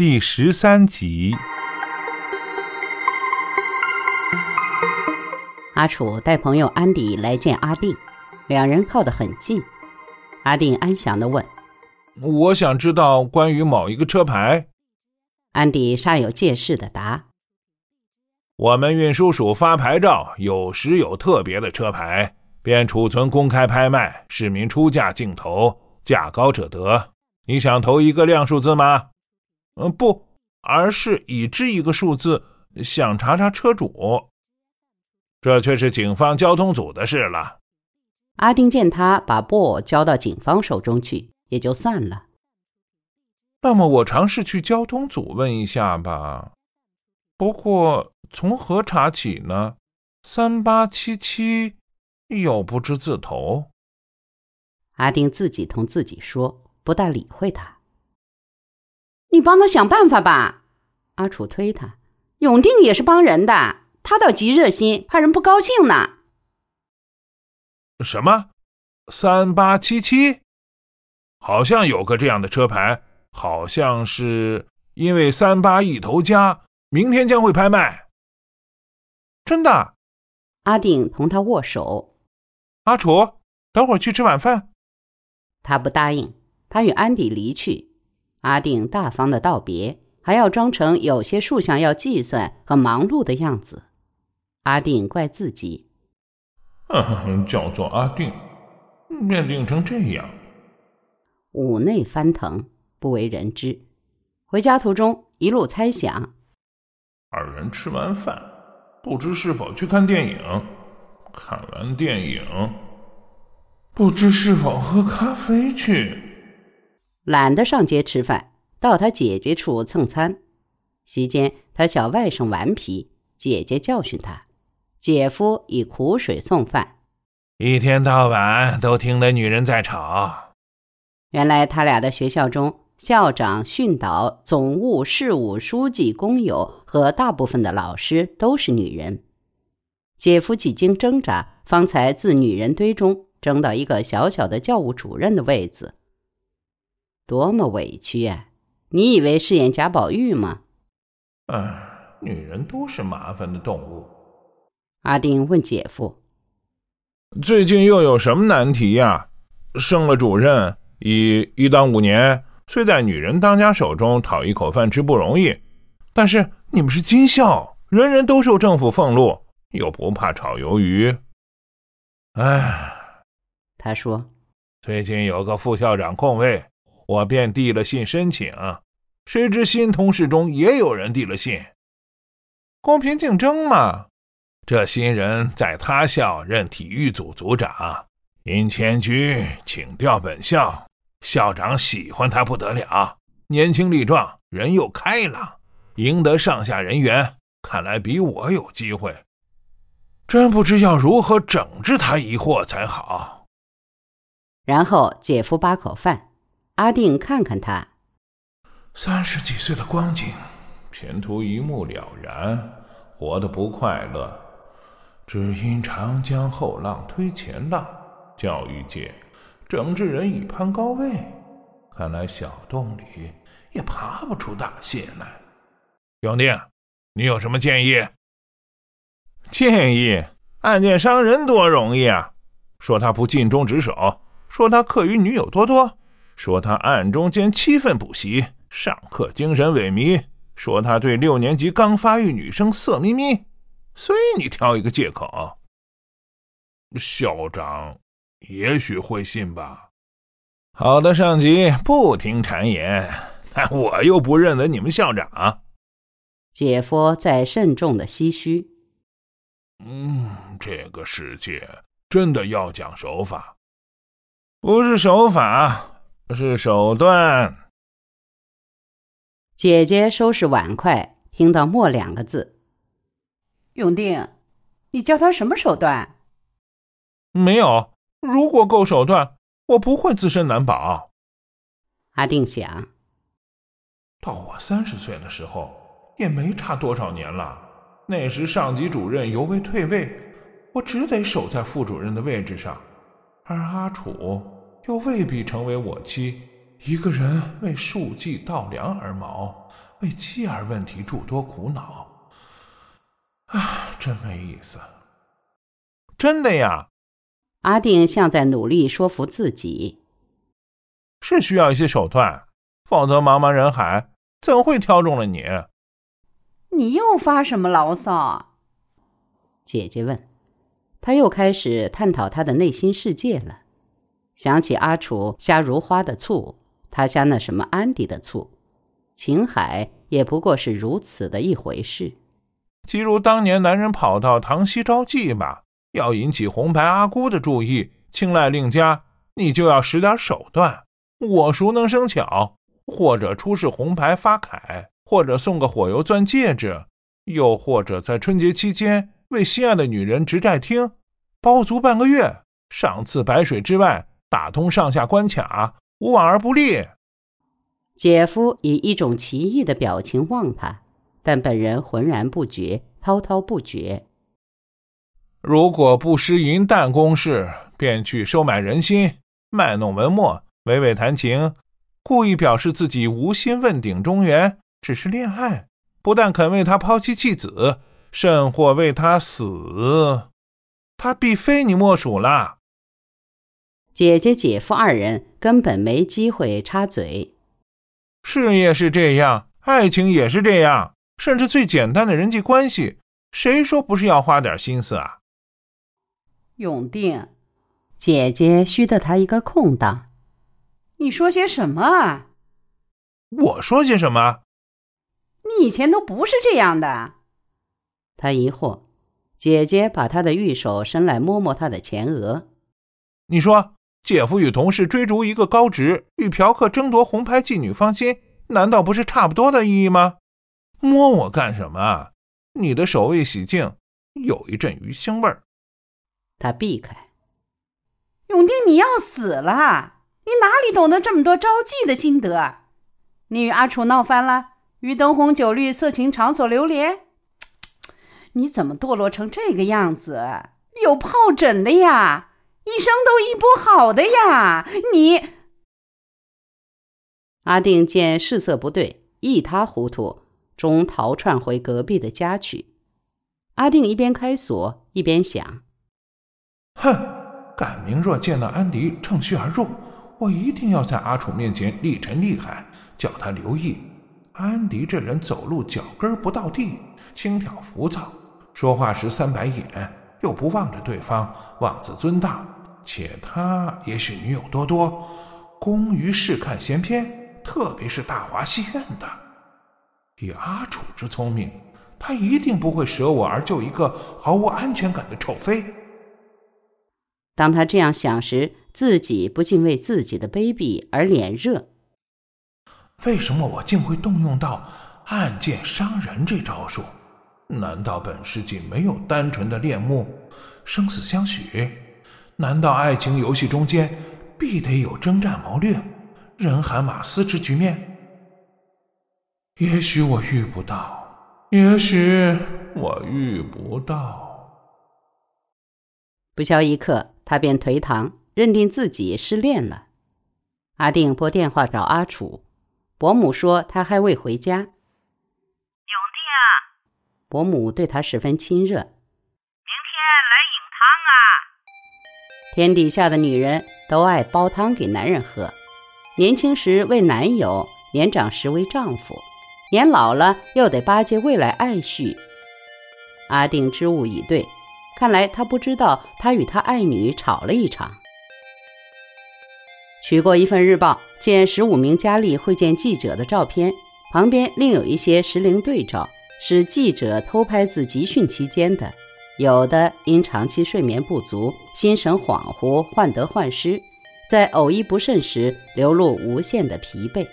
第十三集。阿楚带朋友安迪来见阿定，两人靠得很近。阿定安详的问：“我想知道关于某一个车牌。”安迪煞有介事的答：“我们运输署发牌照，有时有特别的车牌，便储存公开拍卖，市民出价竞投，价高者得。你想投一个亮数字吗？嗯，不，而是已知一个数字，想查查车主。”这却是警方交通组的事了。阿丁见他把布交到警方手中去，也就算了。那么我尝试去交通组问一下吧。不过从何查起呢？三八七七又不知字头。阿丁自己同自己说，不大理会他。你帮他想办法吧。阿楚推他。永定也是帮人的。他倒极热心，怕人不高兴呢。什么？三八七七？好像有个这样的车牌，好像是因为三八一头家，明天将会拍卖。真的？阿定同他握手。阿楚，等会儿去吃晚饭。他不答应。他与安迪离去。阿定大方的道别，还要装成有些数项要计算和忙碌的样子。阿定怪自己，叫做阿定，便定成这样。五内翻腾，不为人知。回家途中，一路猜想：二人吃完饭，不知是否去看电影；看完电影，不知是否喝咖啡去。懒得上街吃饭，到他姐姐处蹭餐。席间，他小外甥顽皮，姐姐教训他。姐夫以苦水送饭，一天到晚都听得女人在吵。原来他俩的学校中，校长、训导、总务、事务、书记、工友和大部分的老师都是女人。姐夫几经挣扎，方才自女人堆中争到一个小小的教务主任的位子。多么委屈呀！你以为饰演贾宝玉吗？唉，女人都是麻烦的动物。阿丁问姐夫：“最近又有什么难题呀？升了主任，已一当五年，虽在女人当家手中讨一口饭吃不容易，但是你们是军校，人人都受政府俸禄，又不怕炒鱿鱼。哎，他说，最近有个副校长空位，我便递了信申请，谁知新同事中也有人递了信，公平竞争嘛。”这新人在他校任体育组组长，因迁居请调本校。校长喜欢他不得了，年轻力壮，人又开朗，赢得上下人缘，看来比我有机会。真不知要如何整治他一货才好。然后姐夫扒口饭，阿定看看他，三十几岁的光景，前途一目了然，活得不快乐。只因长江后浪推前浪，教育界整治人已攀高位，看来小洞里也爬不出大蟹来。永定，你有什么建议？建议？案件伤人多容易啊！说他不尽忠职守，说他课余女友多多，说他暗中兼七份补习，上课精神萎靡，说他对六年级刚发育女生色眯眯。随你挑一个借口，校长也许会信吧。好的，上级不听谗言，但我又不认得你们校长。姐夫在慎重的唏嘘。嗯，这个世界真的要讲手法，不是手法，是手段。姐姐收拾碗筷，听到“末”两个字。永定，你教他什么手段？没有。如果够手段，我不会自身难保。阿定想，到我三十岁的时候，也没差多少年了。那时上级主任尤为退位，我只得守在副主任的位置上，而阿楚又未必成为我妻。一个人为数计稻粱而忙，为妻儿问题诸多苦恼。啊，真没意思。真的呀。阿定像在努力说服自己，是需要一些手段，否则茫茫人海怎会挑中了你？你又发什么牢骚？姐姐问。他又开始探讨他的内心世界了，想起阿楚瞎如花的醋，他瞎那什么安迪的醋，秦海也不过是如此的一回事。即如当年男人跑到唐西招妓吧。要引起红牌阿姑的注意，青睐令家，你就要使点手段。我熟能生巧，或者出示红牌发铠，或者送个火油钻戒指，又或者在春节期间为心爱的女人值债厅，包足半个月，赏赐白水之外，打通上下关卡，无往而不利。姐夫以一种奇异的表情望他，但本人浑然不觉，滔滔不绝。如果不施云淡攻势，便去收买人心，卖弄文墨，娓娓谈情，故意表示自己无心问鼎中原，只是恋爱，不但肯为他抛妻弃子，甚或为他死，他必非你莫属了。姐姐、姐夫二人根本没机会插嘴。事业是这样，爱情也是这样，甚至最简单的人际关系，谁说不是要花点心思啊？永定，姐姐虚得他一个空档。你说些什么啊？我说些什么？你以前都不是这样的。他疑惑。姐姐把他的玉手伸来摸摸他的前额。你说，姐夫与同事追逐一个高职，与嫖客争夺红牌妓女芳心，难道不是差不多的意义吗？摸我干什么？你的手未洗净，有一阵鱼腥味儿。他避开，永定，你要死了！你哪里懂得这么多招妓的心得？你与阿楚闹翻了，与灯红酒绿、色情场所流连，你怎么堕落成这个样子？有疱疹的呀，医生都医不好的呀！你……阿定见事色不对，一塌糊涂，终逃窜回隔壁的家去。阿定一边开锁，一边想。哼，赶明若见到安迪趁虚而入，我一定要在阿楚面前厉陈厉害，叫他留意。安迪这人走路脚跟不到地，轻佻浮躁，说话时三白眼，又不望着对方，妄自尊大。且他也许女友多多，工于试看闲篇，特别是大华戏院的。以阿楚之聪明，他一定不会舍我而救一个毫无安全感的丑妃。当他这样想时，自己不禁为自己的卑鄙而脸热。为什么我竟会动用到暗箭伤人这招数？难道本世纪没有单纯的恋慕、生死相许？难道爱情游戏中间必得有征战谋略、人喊马嘶之局面？也许我遇不到，也许我遇不到。不消一刻。他便颓唐，认定自己失恋了。阿定拨电话找阿楚，伯母说他还未回家。永定啊，伯母对他十分亲热。天底下的女人都爱煲汤给男人喝，年轻时为男友，年长时为丈夫，年老了又得巴结未来爱婿。阿定知物以对。看来他不知道，他与他爱女吵了一场。取过一份日报，见十五名佳丽会见记者的照片，旁边另有一些时龄对照，是记者偷拍自集训期间的。有的因长期睡眠不足，心神恍惚，患得患失，在偶一不慎时流露无限的疲惫。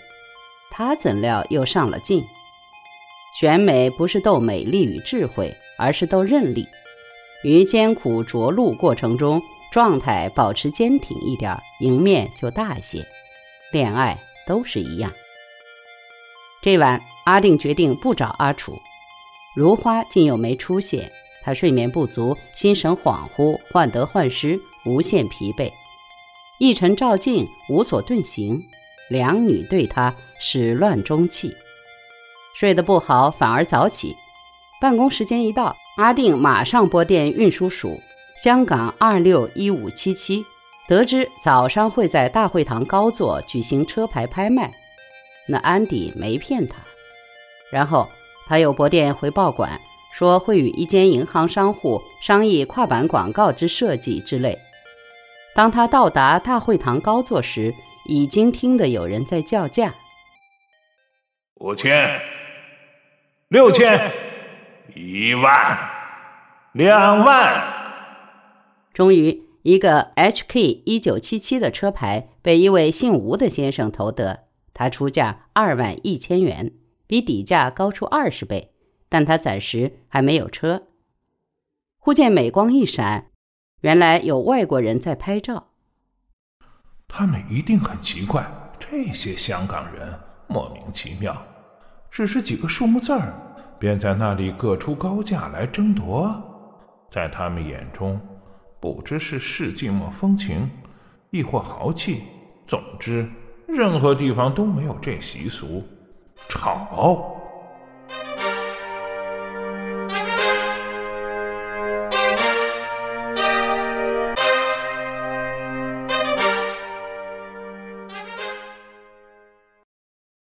他怎料又上了镜。选美不是斗美丽与智慧，而是斗韧力。于艰苦着陆过程中，状态保持坚挺一点，赢面就大些。恋爱都是一样。这晚，阿定决定不找阿楚。如花竟又没出现，他睡眠不足，心神恍惚，患得患失，无限疲惫。一晨照镜，无所遁形，两女对他始乱终弃。睡得不好反而早起。办公时间一到，阿定马上拨电运输署，香港二六一五七七，得知早上会在大会堂高座举行车牌拍卖。那安迪没骗他，然后他又拨电回报馆，说会与一间银行商户商议跨版广告之设计之类。当他到达大会堂高座时，已经听得有人在叫价：五千、六千、一万、两万。终于，一个 HK 一九七七的车牌被一位姓吴的先生投得，他出价二万一千元，比底价高出二十倍，但他暂时还没有车。忽见美光一闪，原来有外国人在拍照。他们一定很奇怪，这些香港人莫名其妙，只是几个数目字儿，便在那里各出高价来争夺。在他们眼中，不知是世纪末风情，亦或豪气，总之，任何地方都没有这习俗。吵！